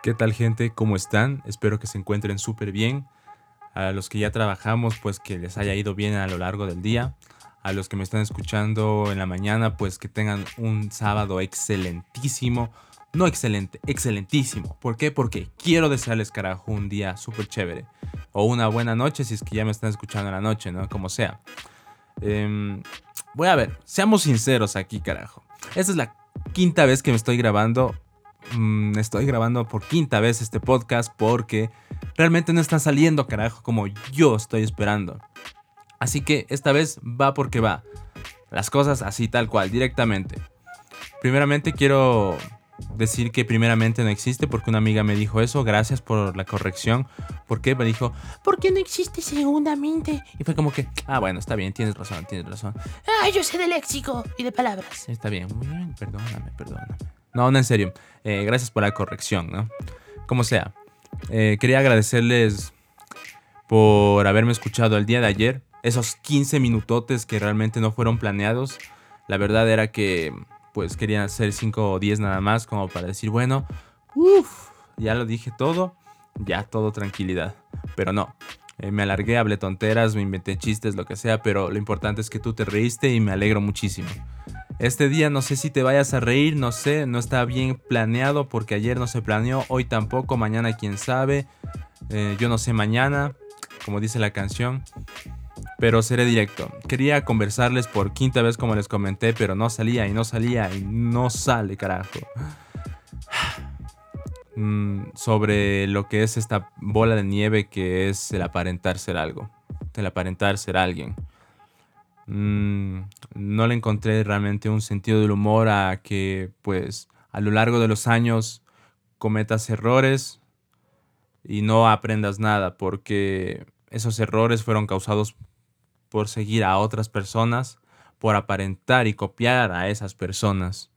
¿Qué tal gente? ¿Cómo están? Espero que se encuentren súper bien. A los que ya trabajamos, pues que les haya ido bien a lo largo del día. A los que me están escuchando en la mañana, pues que tengan un sábado excelentísimo. No excelente, excelentísimo. ¿Por qué? Porque quiero desearles, carajo, un día súper chévere. O una buena noche si es que ya me están escuchando en la noche, ¿no? Como sea. Em, voy a ver, seamos sinceros aquí, carajo. Esta es la quinta vez que me estoy grabando Mm, estoy grabando por quinta vez este podcast porque realmente no está saliendo, carajo, como yo estoy esperando. Así que esta vez va porque va. Las cosas así tal cual, directamente. Primeramente quiero decir que primeramente no existe porque una amiga me dijo eso. Gracias por la corrección. ¿Por qué? Me dijo, ¿por qué no existe segundamente? Y fue como que, ah, bueno, está bien, tienes razón, tienes razón. Ah, yo sé de léxico y de palabras. Está bien, muy bien, perdóname, perdóname. No, no, en serio. Eh, gracias por la corrección, ¿no? Como sea. Eh, quería agradecerles por haberme escuchado el día de ayer. Esos 15 minutotes que realmente no fueron planeados. La verdad era que pues quería hacer 5 o 10 nada más como para decir, bueno, uff, ya lo dije todo, ya todo tranquilidad. Pero no, eh, me alargué, hablé tonteras, me inventé chistes, lo que sea, pero lo importante es que tú te reíste y me alegro muchísimo. Este día no sé si te vayas a reír, no sé, no está bien planeado porque ayer no se planeó, hoy tampoco, mañana quién sabe, eh, yo no sé mañana, como dice la canción, pero seré directo. Quería conversarles por quinta vez como les comenté, pero no salía y no salía y no sale, carajo. Mm, sobre lo que es esta bola de nieve que es el aparentar ser algo, el aparentar ser alguien. Mm, no le encontré realmente un sentido del humor a que pues a lo largo de los años cometas errores y no aprendas nada porque esos errores fueron causados por seguir a otras personas, por aparentar y copiar a esas personas.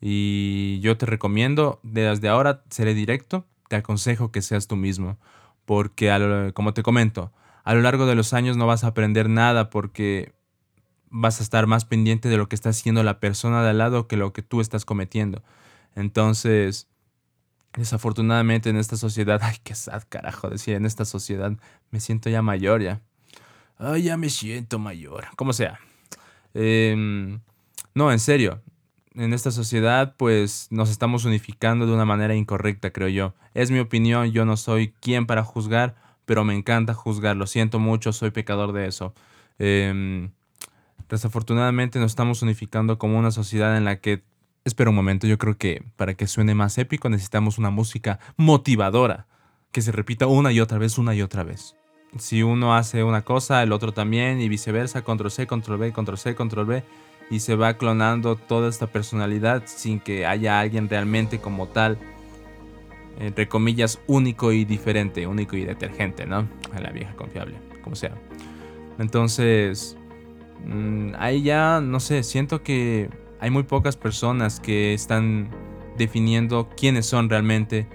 Y yo te recomiendo, desde ahora seré directo, te aconsejo que seas tú mismo, porque como te comento, a lo largo de los años no vas a aprender nada porque vas a estar más pendiente de lo que está haciendo la persona de al lado que lo que tú estás cometiendo. Entonces, desafortunadamente en esta sociedad, ay, qué sad carajo decir, en esta sociedad me siento ya mayor ya. Ay, ya me siento mayor. Como sea. Em, no, en serio. En esta sociedad, pues nos estamos unificando de una manera incorrecta, creo yo. Es mi opinión, yo no soy quien para juzgar, pero me encanta juzgar. Lo siento mucho, soy pecador de eso. Em, desafortunadamente nos estamos unificando como una sociedad en la que... Espera un momento, yo creo que para que suene más épico necesitamos una música motivadora, que se repita una y otra vez, una y otra vez. Si uno hace una cosa, el otro también, y viceversa, control C, control V, control C, control V, y se va clonando toda esta personalidad sin que haya alguien realmente como tal entre comillas, único y diferente, único y detergente, ¿no? A la vieja confiable, como sea. Entonces, mm, ahí ya, no sé, siento que hay muy pocas personas que están definiendo quiénes son realmente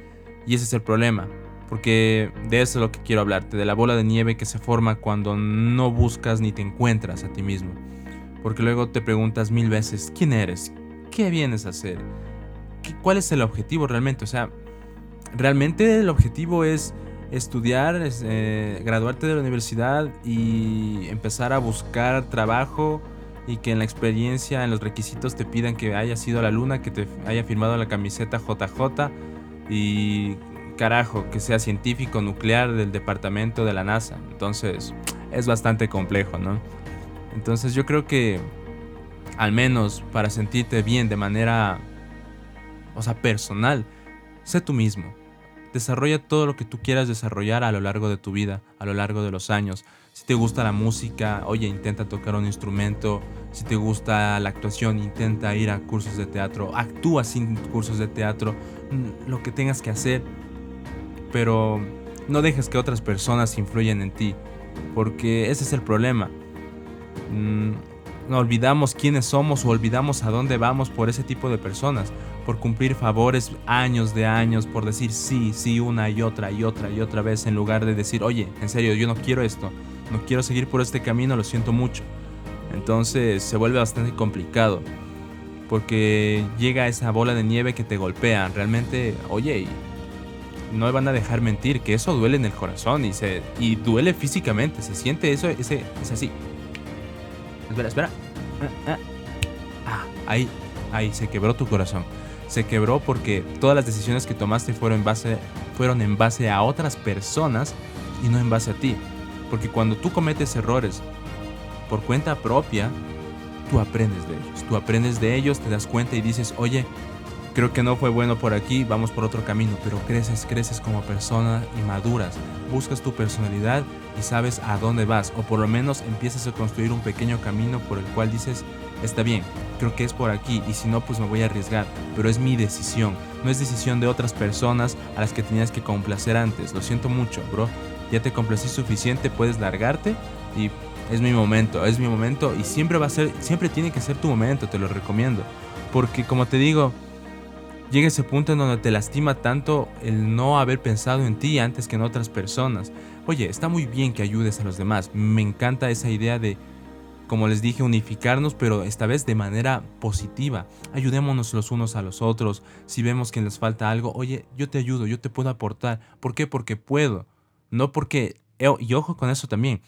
y ese es el problema. Porque de eso es lo que quiero hablarte, de la bola de nieve que se forma cuando no buscas ni te encuentras a ti mismo. Porque luego te preguntas mil veces, ¿quién eres? ¿Qué vienes a hacer? ¿Cuál es el objetivo realmente? O sea, realmente el objetivo es estudiar, eh, graduarte de la universidad y empezar a buscar trabajo y que en la experiencia, en los requisitos te pidan que hayas sido a la luna, que te haya firmado la camiseta JJ y carajo, que sea científico nuclear del departamento de la NASA. Entonces, es bastante complejo, ¿no? Entonces yo creo que al menos para sentirte bien de manera, o sea, personal, sé tú mismo. Desarrolla todo lo que tú quieras desarrollar a lo largo de tu vida, a lo largo de los años. Si te gusta la música, oye, intenta tocar un instrumento. Si te gusta la actuación, intenta ir a cursos de teatro. Actúa sin cursos de teatro. Mm, lo que tengas que hacer. Pero no dejes que otras personas influyan en ti. Porque ese es el problema. Mm, olvidamos quiénes somos o olvidamos a dónde vamos por ese tipo de personas por cumplir favores años de años, por decir sí, sí una y otra y otra y otra vez, en lugar de decir, oye, en serio, yo no quiero esto, no quiero seguir por este camino, lo siento mucho. Entonces se vuelve bastante complicado, porque llega esa bola de nieve que te golpea. Realmente, oye, no me van a dejar mentir, que eso duele en el corazón y, se, y duele físicamente, se siente eso, ese, es así. Espera, espera. Ah, ah. ah, ahí, ahí, se quebró tu corazón. Se quebró porque todas las decisiones que tomaste fueron en base, fueron en base a otras personas y no en base a ti. Porque cuando tú cometes errores por cuenta propia, tú aprendes de ellos. Tú aprendes de ellos, te das cuenta y dices, oye, creo que no fue bueno por aquí, vamos por otro camino, pero creces, creces como persona y maduras, buscas tu personalidad y sabes a dónde vas, o por lo menos empiezas a construir un pequeño camino por el cual dices, está bien, creo que es por aquí, y si no, pues me voy a arriesgar, pero es mi decisión, no es decisión de otras personas a las que tenías que complacer antes, lo siento mucho, bro, ya te complací suficiente, puedes largarte y es mi momento, es mi momento y siempre va a ser, siempre tiene que ser tu momento, te lo recomiendo. Porque como te digo, llega ese punto en donde te lastima tanto el no haber pensado en ti antes que en otras personas. Oye, está muy bien que ayudes a los demás. Me encanta esa idea de, como les dije, unificarnos, pero esta vez de manera positiva. Ayudémonos los unos a los otros. Si vemos que les falta algo, oye, yo te ayudo, yo te puedo aportar. ¿Por qué? Porque puedo. No porque... Eh, y ojo con eso también.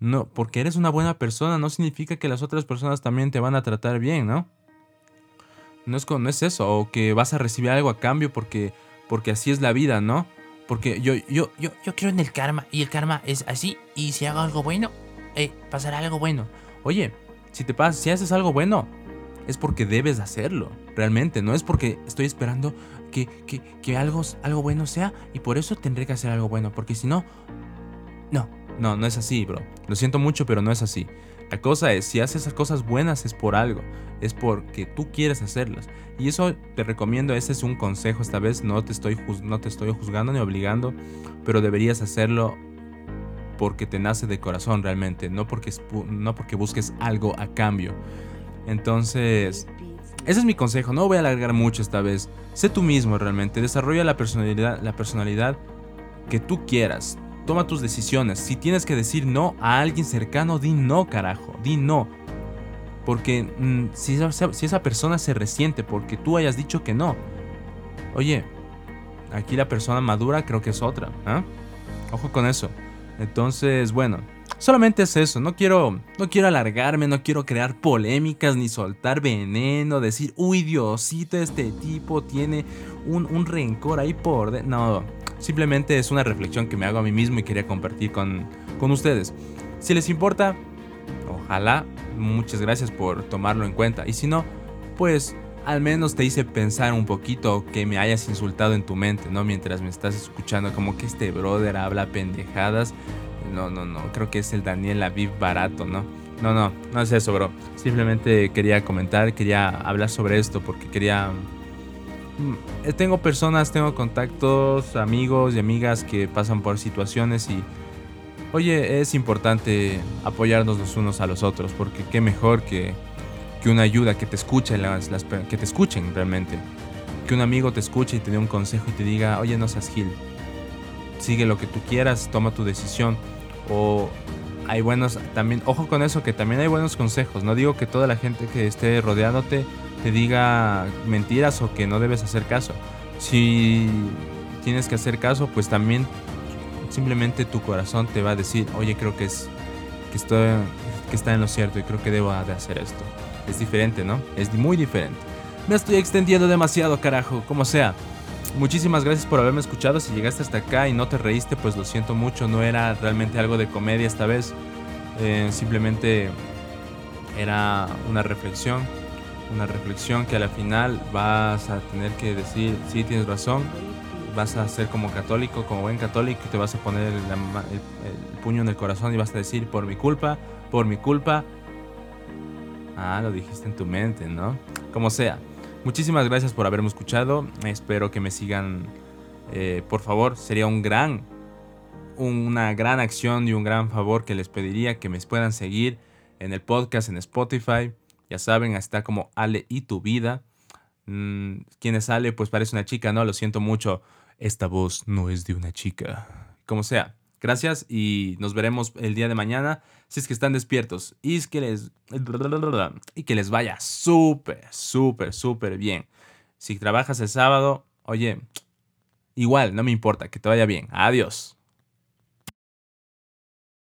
No, porque eres una buena persona no significa que las otras personas también te van a tratar bien, ¿no? No es, no es eso, o que vas a recibir algo a cambio porque, porque así es la vida, ¿no? Porque yo, yo, yo, yo creo en el karma y el karma es así y si hago algo bueno, eh, pasará algo bueno. Oye, si te pasa, si haces algo bueno, es porque debes hacerlo, realmente, no es porque estoy esperando que, que, que algo, algo bueno sea y por eso tendré que hacer algo bueno, porque si no, no, no, no es así, bro. Lo siento mucho, pero no es así. La cosa es, si haces cosas buenas es por algo, es porque tú quieres hacerlas. Y eso te recomiendo, ese es un consejo esta vez, no te estoy, no te estoy juzgando ni obligando, pero deberías hacerlo porque te nace de corazón realmente, no porque, no porque busques algo a cambio. Entonces, ese es mi consejo, no voy a alargar mucho esta vez. Sé tú mismo realmente, desarrolla la personalidad, la personalidad que tú quieras. Toma tus decisiones. Si tienes que decir no a alguien cercano, di no, carajo. Di no. Porque mm, si, si, esa persona se resiente porque tú hayas dicho que no. Oye, aquí la persona madura creo que es otra. ¿ah? Ojo con eso. Entonces, bueno, solamente es eso. No quiero, no quiero alargarme, no quiero crear polémicas ni soltar veneno, decir, uy, Diosito, este tipo tiene un, un rencor ahí por... No, Simplemente es una reflexión que me hago a mí mismo y quería compartir con, con ustedes. Si les importa, ojalá, muchas gracias por tomarlo en cuenta. Y si no, pues al menos te hice pensar un poquito que me hayas insultado en tu mente, ¿no? Mientras me estás escuchando, como que este brother habla pendejadas. No, no, no, creo que es el Daniel Aviv barato, ¿no? No, no, no es eso, bro. Simplemente quería comentar, quería hablar sobre esto porque quería Mm, tengo personas, tengo contactos, amigos y amigas que pasan por situaciones y, oye, es importante apoyarnos los unos a los otros, porque qué mejor que, que una ayuda, que te escuchen, que te escuchen realmente. Que un amigo te escuche y te dé un consejo y te diga, oye, no seas gil, sigue lo que tú quieras, toma tu decisión. O hay buenos, también, ojo con eso, que también hay buenos consejos. No digo que toda la gente que esté rodeándote te diga mentiras o que no debes hacer caso. Si tienes que hacer caso, pues también simplemente tu corazón te va a decir, oye, creo que es que estoy que está en lo cierto y creo que debo de hacer esto. Es diferente, ¿no? Es muy diferente. Me estoy extendiendo demasiado, carajo, como sea. Muchísimas gracias por haberme escuchado. Si llegaste hasta acá y no te reíste, pues lo siento mucho. No era realmente algo de comedia esta vez. Eh, simplemente era una reflexión una reflexión que a la final vas a tener que decir, sí, tienes razón, vas a ser como católico, como buen católico, te vas a poner el, puño en el corazón y vas a decir, por mi culpa, por mi culpa. Ah, lo dijiste en tu mente, ¿no? Como sea. Muchísimas gracias por haberme escuchado. Espero que me sigan. Eh, por favor, sería un gran, una gran acción y un gran favor que les pediría que me puedan seguir en el podcast en Spotify. Ya saben, está como Ale y tu vida. Mm, ¿Quién es Ale? Pues parece una chica, ¿no? Lo siento mucho. Esta voz no es de una chica. Como sea. Gracias y nos veremos el día de mañana si es que están despiertos y es que les y que les vaya súper, súper, súper bien. Si trabajas el sábado, oye, Igual, no me importa, que te vaya bien. Adiós.